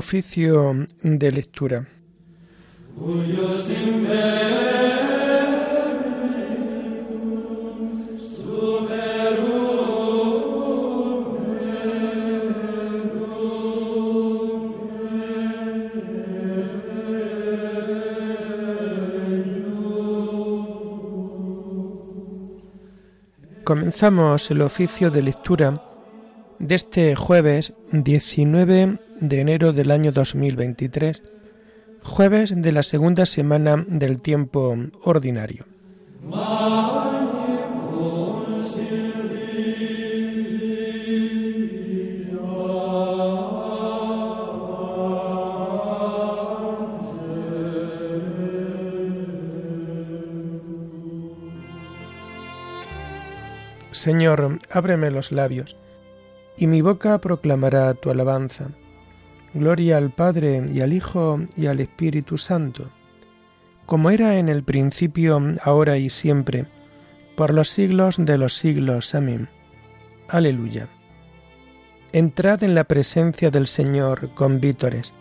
Oficio de lectura. Comenzamos el oficio de lectura de este jueves 19 de enero del año 2023, jueves de la segunda semana del tiempo ordinario. Señor, ábreme los labios, y mi boca proclamará tu alabanza. Gloria al Padre y al Hijo y al Espíritu Santo, como era en el principio, ahora y siempre, por los siglos de los siglos. Amén. Aleluya. Entrad en la presencia del Señor con vítores.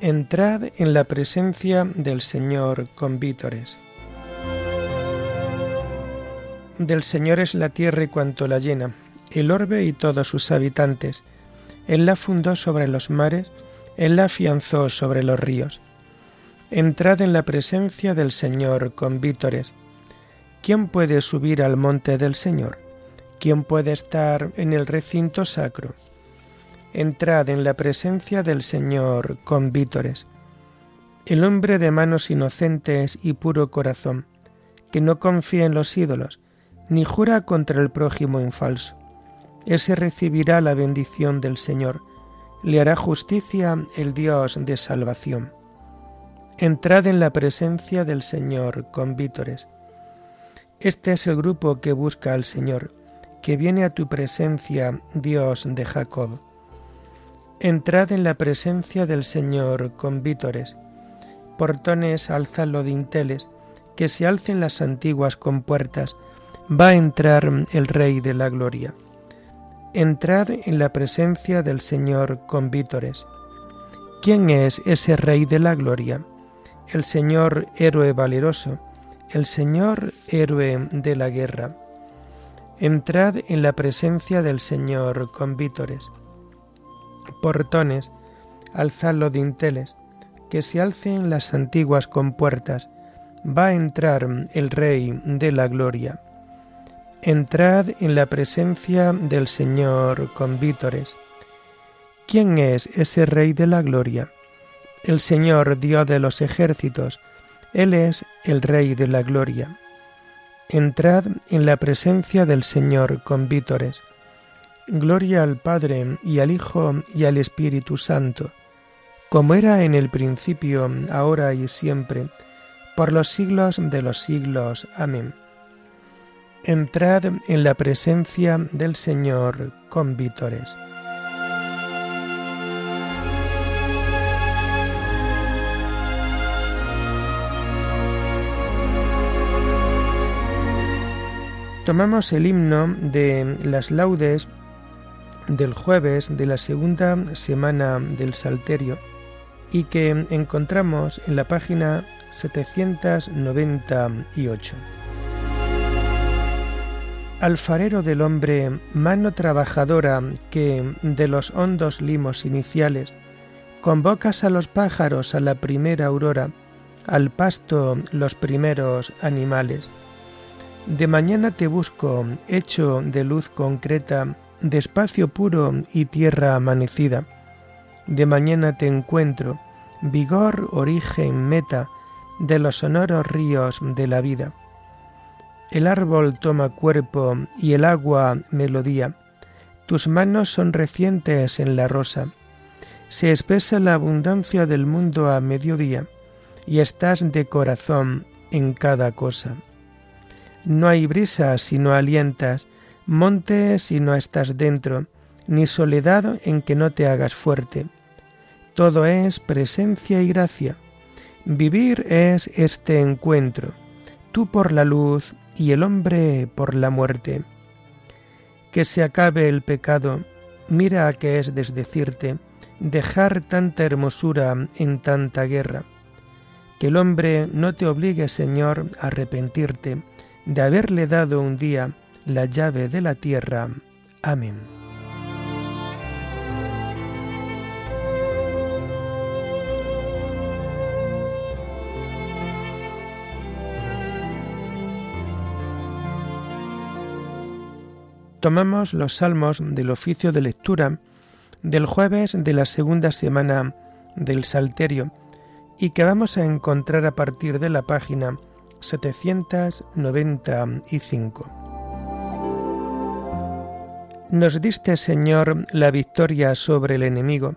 Entrad en la presencia del Señor con vítores. Del Señor es la tierra y cuanto la llena, el orbe y todos sus habitantes él la fundó sobre los mares, Él la afianzó sobre los ríos. Entrad en la presencia del Señor con vítores. ¿Quién puede subir al monte del Señor? ¿Quién puede estar en el recinto sacro? Entrad en la presencia del Señor con vítores. El hombre de manos inocentes y puro corazón, que no confía en los ídolos, ni jura contra el prójimo en falso ese recibirá la bendición del Señor, le hará justicia el Dios de salvación. Entrad en la presencia del Señor con vítores. Este es el grupo que busca al Señor, que viene a tu presencia, Dios de Jacob. Entrad en la presencia del Señor con vítores. Portones alzad los dinteles, que se alcen las antiguas compuertas, va a entrar el Rey de la Gloria. Entrad en la presencia del Señor con vítores. ¿Quién es ese Rey de la Gloria? El Señor héroe valeroso, el Señor héroe de la guerra. Entrad en la presencia del Señor con vítores. Portones, alzad los dinteles, que se alcen las antiguas compuertas, va a entrar el Rey de la Gloria. Entrad en la presencia del Señor con vítores. ¿Quién es ese Rey de la Gloria? El Señor Dios de los ejércitos, Él es el Rey de la Gloria. Entrad en la presencia del Señor con vítores. Gloria al Padre y al Hijo y al Espíritu Santo, como era en el principio, ahora y siempre, por los siglos de los siglos. Amén. Entrad en la presencia del Señor con vítores. Tomamos el himno de las laudes del jueves de la segunda semana del Salterio y que encontramos en la página 798 alfarero del hombre, mano trabajadora que, de los hondos limos iniciales, convocas a los pájaros a la primera aurora, al pasto los primeros animales. De mañana te busco, hecho de luz concreta, de espacio puro y tierra amanecida. De mañana te encuentro, vigor, origen, meta, de los sonoros ríos de la vida. El árbol toma cuerpo y el agua melodía. Tus manos son recientes en la rosa. Se espesa la abundancia del mundo a mediodía y estás de corazón en cada cosa. No hay brisa si no alientas, monte si no estás dentro, ni soledad en que no te hagas fuerte. Todo es presencia y gracia. Vivir es este encuentro, tú por la luz y el hombre por la muerte. Que se acabe el pecado, mira a qué es desdecirte, dejar tanta hermosura en tanta guerra. Que el hombre no te obligue, Señor, a arrepentirte de haberle dado un día la llave de la tierra. Amén. Tomamos los salmos del oficio de lectura del jueves de la segunda semana del Salterio y que vamos a encontrar a partir de la página 795. Nos diste, Señor, la victoria sobre el enemigo,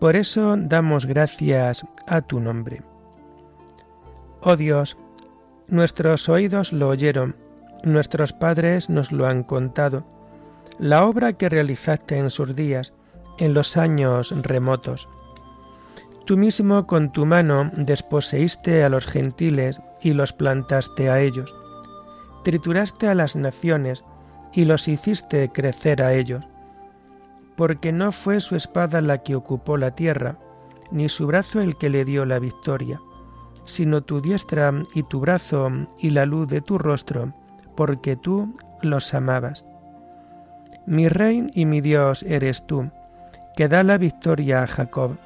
por eso damos gracias a tu nombre. Oh Dios, nuestros oídos lo oyeron, Nuestros padres nos lo han contado, la obra que realizaste en sus días, en los años remotos. Tú mismo con tu mano desposeíste a los gentiles y los plantaste a ellos. Trituraste a las naciones y los hiciste crecer a ellos. Porque no fue su espada la que ocupó la tierra, ni su brazo el que le dio la victoria, sino tu diestra y tu brazo y la luz de tu rostro porque tú los amabas. Mi rey y mi Dios eres tú, que da la victoria a Jacob.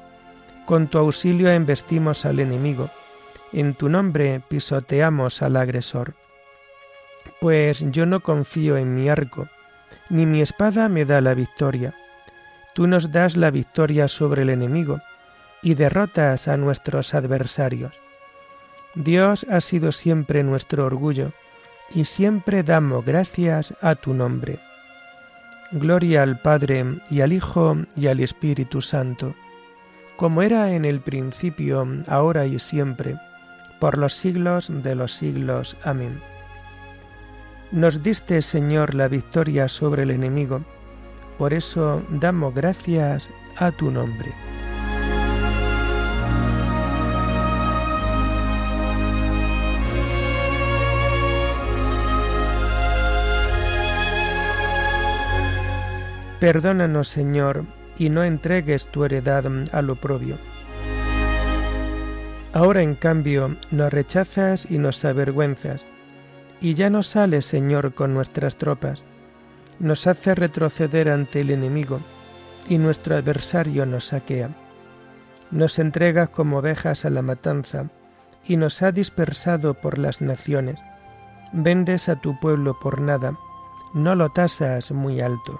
Con tu auxilio embestimos al enemigo, en tu nombre pisoteamos al agresor. Pues yo no confío en mi arco, ni mi espada me da la victoria. Tú nos das la victoria sobre el enemigo, y derrotas a nuestros adversarios. Dios ha sido siempre nuestro orgullo, y siempre damos gracias a tu nombre. Gloria al Padre y al Hijo y al Espíritu Santo, como era en el principio, ahora y siempre, por los siglos de los siglos. Amén. Nos diste, Señor, la victoria sobre el enemigo, por eso damos gracias a tu nombre. Perdónanos, Señor, y no entregues tu heredad al oprobio. Ahora, en cambio, nos rechazas y nos avergüenzas, y ya no sales, Señor, con nuestras tropas. Nos hace retroceder ante el enemigo, y nuestro adversario nos saquea. Nos entregas como ovejas a la matanza, y nos ha dispersado por las naciones. Vendes a tu pueblo por nada, no lo tasas muy alto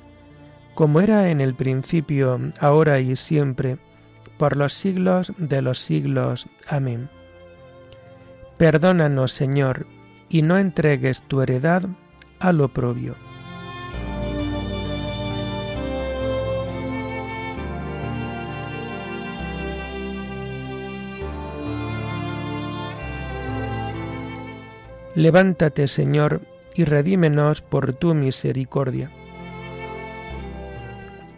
como era en el principio, ahora y siempre, por los siglos de los siglos. Amén. Perdónanos, Señor, y no entregues tu heredad al oprobio. Levántate, Señor, y redímenos por tu misericordia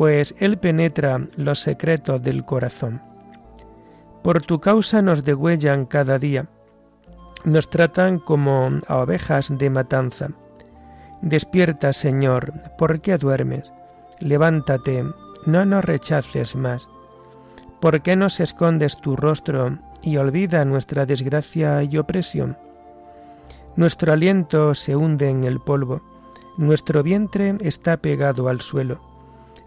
pues Él penetra los secretos del corazón. Por tu causa nos degüellan cada día, nos tratan como a ovejas de matanza. Despierta, Señor, ¿por qué duermes? Levántate, no nos rechaces más. ¿Por qué nos escondes tu rostro y olvida nuestra desgracia y opresión? Nuestro aliento se hunde en el polvo, nuestro vientre está pegado al suelo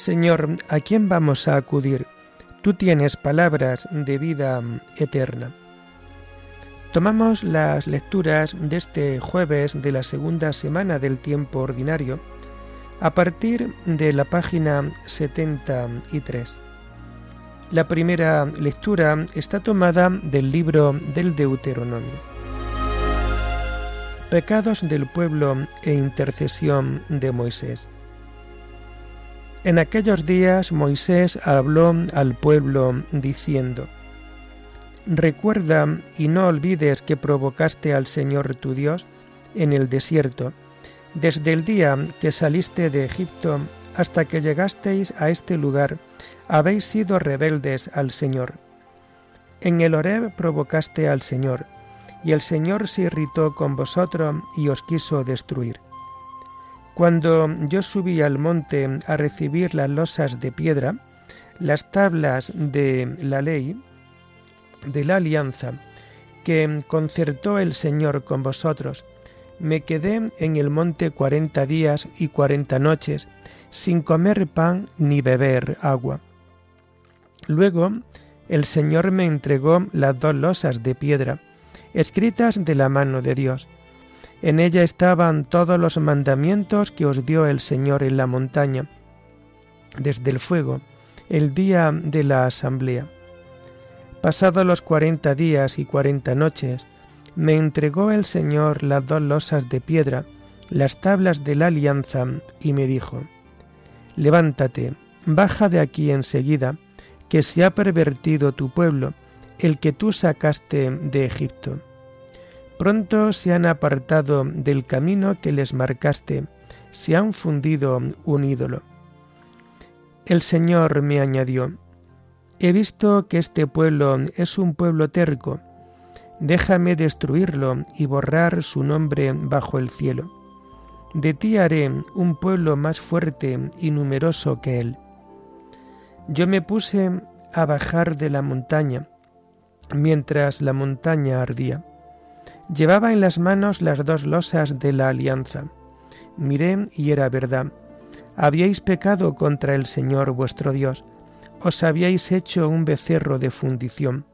Señor, ¿a quién vamos a acudir? Tú tienes palabras de vida eterna. Tomamos las lecturas de este jueves de la segunda semana del tiempo ordinario a partir de la página 73. La primera lectura está tomada del libro del Deuteronomio. Pecados del pueblo e intercesión de Moisés. En aquellos días Moisés habló al pueblo diciendo, Recuerda y no olvides que provocaste al Señor tu Dios en el desierto, desde el día que saliste de Egipto hasta que llegasteis a este lugar, habéis sido rebeldes al Señor. En el Horeb provocaste al Señor, y el Señor se irritó con vosotros y os quiso destruir. Cuando yo subí al monte a recibir las losas de piedra, las tablas de la ley, de la alianza, que concertó el Señor con vosotros, me quedé en el monte cuarenta días y cuarenta noches, sin comer pan ni beber agua. Luego el Señor me entregó las dos losas de piedra, escritas de la mano de Dios, en ella estaban todos los mandamientos que os dio el Señor en la montaña, desde el fuego, el día de la asamblea. Pasados los cuarenta días y cuarenta noches, me entregó el Señor las dos losas de piedra, las tablas de la alianza, y me dijo, Levántate, baja de aquí enseguida, que se ha pervertido tu pueblo, el que tú sacaste de Egipto Pronto se han apartado del camino que les marcaste, se han fundido un ídolo. El Señor me añadió, He visto que este pueblo es un pueblo terco, déjame destruirlo y borrar su nombre bajo el cielo. De ti haré un pueblo más fuerte y numeroso que él. Yo me puse a bajar de la montaña, mientras la montaña ardía. Llevaba en las manos las dos losas de la alianza. Miré y era verdad. Habíais pecado contra el Señor vuestro Dios. Os habíais hecho un becerro de fundición.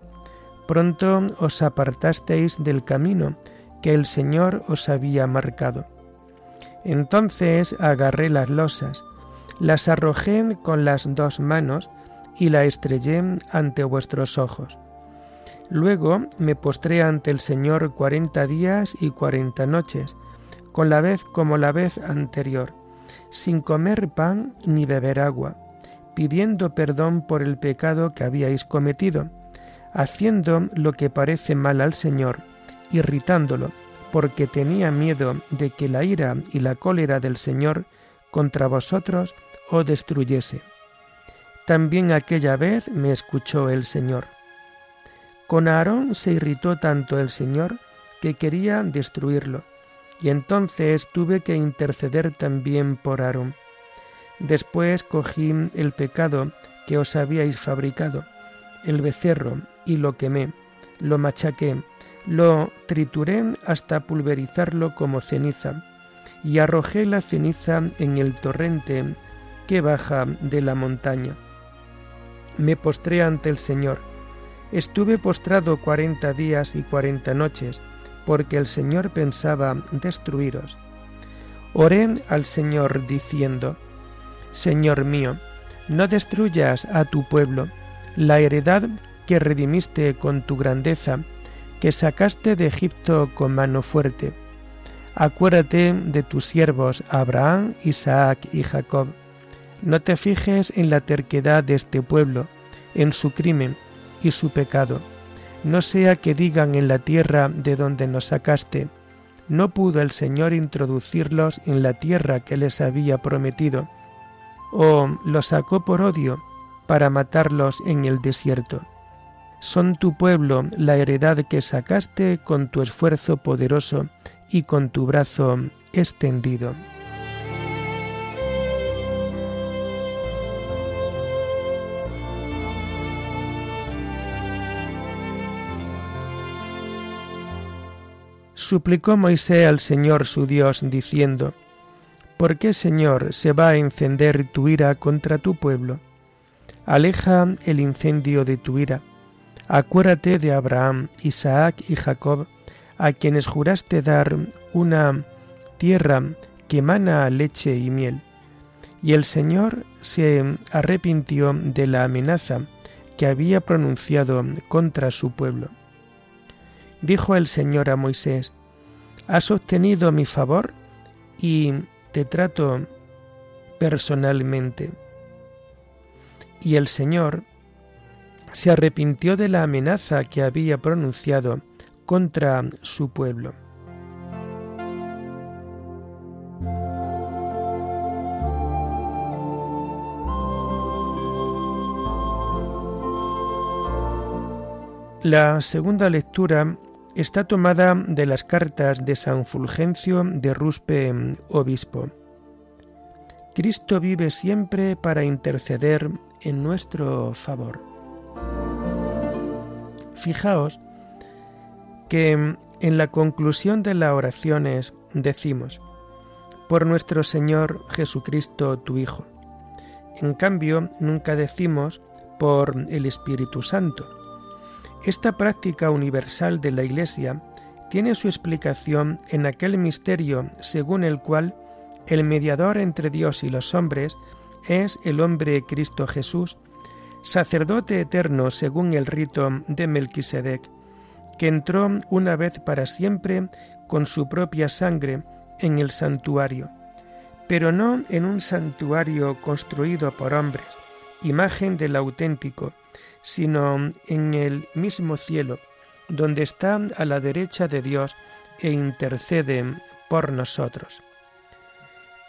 Pronto os apartasteis del camino que el Señor os había marcado. Entonces agarré las losas, las arrojé con las dos manos y la estrellé ante vuestros ojos. Luego me postré ante el Señor cuarenta días y cuarenta noches, con la vez como la vez anterior, sin comer pan ni beber agua, pidiendo perdón por el pecado que habíais cometido, haciendo lo que parece mal al Señor, irritándolo, porque tenía miedo de que la ira y la cólera del Señor contra vosotros os destruyese. También aquella vez me escuchó el Señor. Con Aarón se irritó tanto el Señor que quería destruirlo, y entonces tuve que interceder también por Aarón. Después cogí el pecado que os habíais fabricado, el becerro, y lo quemé, lo machaqué, lo trituré hasta pulverizarlo como ceniza, y arrojé la ceniza en el torrente que baja de la montaña. Me postré ante el Señor, Estuve postrado cuarenta días y cuarenta noches, porque el Señor pensaba destruiros. Oré al Señor diciendo, Señor mío, no destruyas a tu pueblo, la heredad que redimiste con tu grandeza, que sacaste de Egipto con mano fuerte. Acuérdate de tus siervos Abraham, Isaac y Jacob. No te fijes en la terquedad de este pueblo, en su crimen, y su pecado. no sea que digan en la tierra de donde nos sacaste, no pudo el Señor introducirlos en la tierra que les había prometido, o los sacó por odio para matarlos en el desierto. Son tu pueblo la heredad que sacaste con tu esfuerzo poderoso y con tu brazo extendido. Suplicó Moisés al Señor su Dios, diciendo, ¿Por qué, Señor, se va a encender tu ira contra tu pueblo? Aleja el incendio de tu ira. Acuérdate de Abraham, Isaac y Jacob, a quienes juraste dar una tierra que emana leche y miel. Y el Señor se arrepintió de la amenaza que había pronunciado contra su pueblo. Dijo el Señor a Moisés, Has obtenido mi favor y te trato personalmente. Y el Señor se arrepintió de la amenaza que había pronunciado contra su pueblo. La segunda lectura está tomada de las cartas de San Fulgencio de Ruspe, obispo. Cristo vive siempre para interceder en nuestro favor. Fijaos que en la conclusión de las oraciones decimos, por nuestro Señor Jesucristo, tu Hijo. En cambio, nunca decimos por el Espíritu Santo. Esta práctica universal de la Iglesia tiene su explicación en aquel misterio según el cual el mediador entre Dios y los hombres es el hombre Cristo Jesús, sacerdote eterno según el rito de Melquisedec, que entró una vez para siempre con su propia sangre en el santuario, pero no en un santuario construido por hombres, imagen del auténtico, sino en el mismo cielo, donde está a la derecha de Dios e intercede por nosotros.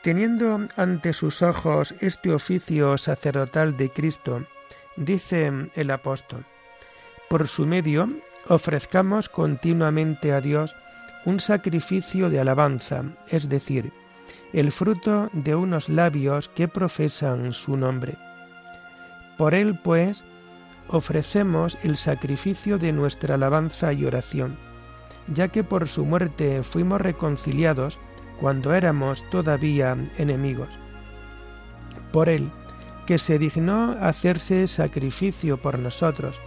Teniendo ante sus ojos este oficio sacerdotal de Cristo, dice el apóstol, por su medio ofrezcamos continuamente a Dios un sacrificio de alabanza, es decir, el fruto de unos labios que profesan su nombre. Por él, pues, ofrecemos el sacrificio de nuestra alabanza y oración, ya que por su muerte fuimos reconciliados cuando éramos todavía enemigos. Por él, que se dignó hacerse sacrificio por nosotros,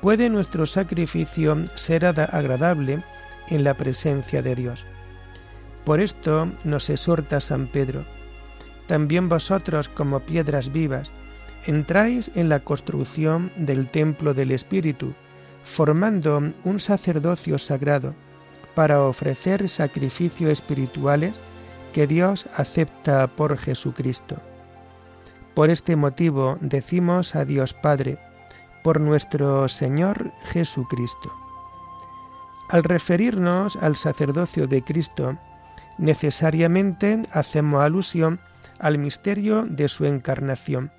puede nuestro sacrificio ser agradable en la presencia de Dios. Por esto nos exhorta San Pedro, también vosotros como piedras vivas, entráis en la construcción del templo del Espíritu, formando un sacerdocio sagrado para ofrecer sacrificios espirituales que Dios acepta por Jesucristo. Por este motivo decimos a Dios Padre, por nuestro Señor Jesucristo. Al referirnos al sacerdocio de Cristo, necesariamente hacemos alusión al misterio de su encarnación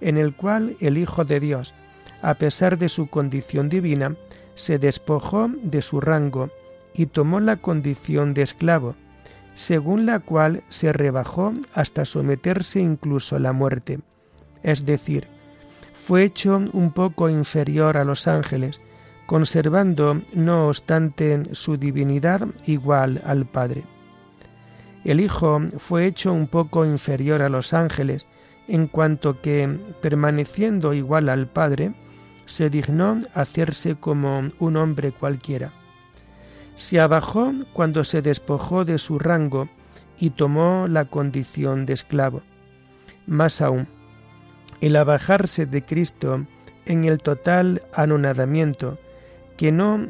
en el cual el Hijo de Dios, a pesar de su condición divina, se despojó de su rango y tomó la condición de esclavo, según la cual se rebajó hasta someterse incluso a la muerte. Es decir, fue hecho un poco inferior a los ángeles, conservando, no obstante, su divinidad igual al Padre. El Hijo fue hecho un poco inferior a los ángeles, en cuanto que, permaneciendo igual al Padre, se dignó hacerse como un hombre cualquiera. Se abajó cuando se despojó de su rango y tomó la condición de esclavo. Más aún, el abajarse de Cristo en el total anonadamiento, que no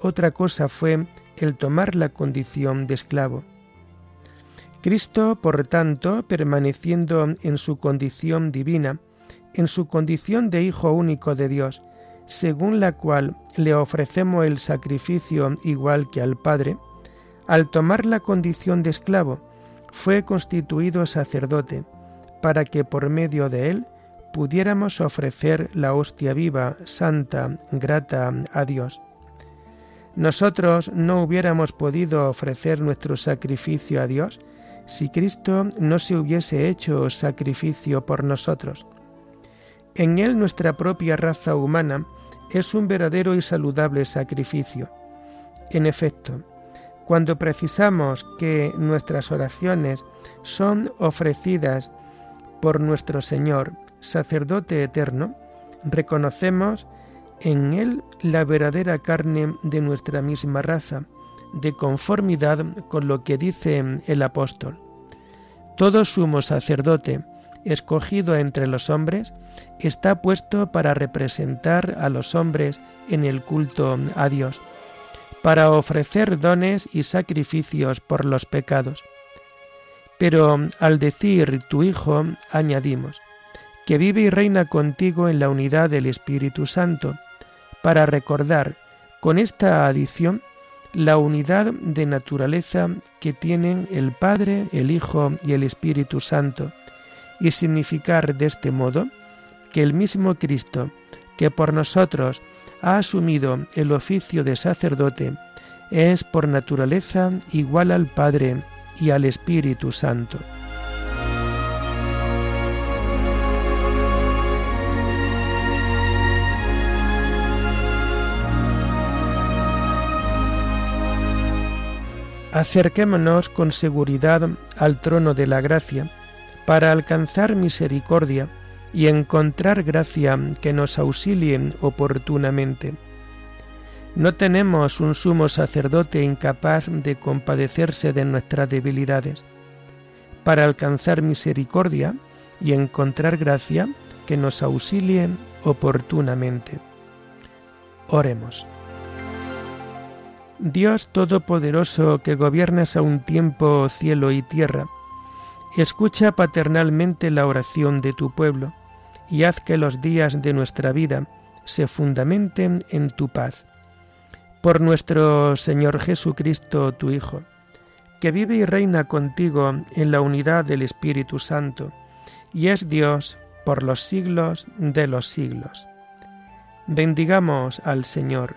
otra cosa fue el tomar la condición de esclavo. Cristo, por tanto, permaneciendo en su condición divina, en su condición de Hijo único de Dios, según la cual le ofrecemos el sacrificio igual que al Padre, al tomar la condición de esclavo, fue constituido sacerdote, para que por medio de él pudiéramos ofrecer la hostia viva, santa, grata a Dios. Nosotros no hubiéramos podido ofrecer nuestro sacrificio a Dios si Cristo no se hubiese hecho sacrificio por nosotros. En Él nuestra propia raza humana es un verdadero y saludable sacrificio. En efecto, cuando precisamos que nuestras oraciones son ofrecidas por nuestro Señor, sacerdote eterno, reconocemos en Él la verdadera carne de nuestra misma raza, de conformidad con lo que dice el apóstol. Todo sumo sacerdote, escogido entre los hombres, está puesto para representar a los hombres en el culto a Dios, para ofrecer dones y sacrificios por los pecados. Pero al decir tu Hijo, añadimos, que vive y reina contigo en la unidad del Espíritu Santo, para recordar con esta adición la unidad de naturaleza que tienen el Padre, el Hijo y el Espíritu Santo, y significar de este modo que el mismo Cristo, que por nosotros ha asumido el oficio de sacerdote, es por naturaleza igual al Padre y al Espíritu Santo. Acerquémonos con seguridad al trono de la gracia para alcanzar misericordia y encontrar gracia que nos auxilie oportunamente. No tenemos un sumo sacerdote incapaz de compadecerse de nuestras debilidades. Para alcanzar misericordia y encontrar gracia que nos auxilie oportunamente. Oremos. Dios Todopoderoso que gobiernas a un tiempo cielo y tierra, escucha paternalmente la oración de tu pueblo y haz que los días de nuestra vida se fundamenten en tu paz. Por nuestro Señor Jesucristo, tu Hijo, que vive y reina contigo en la unidad del Espíritu Santo, y es Dios por los siglos de los siglos. Bendigamos al Señor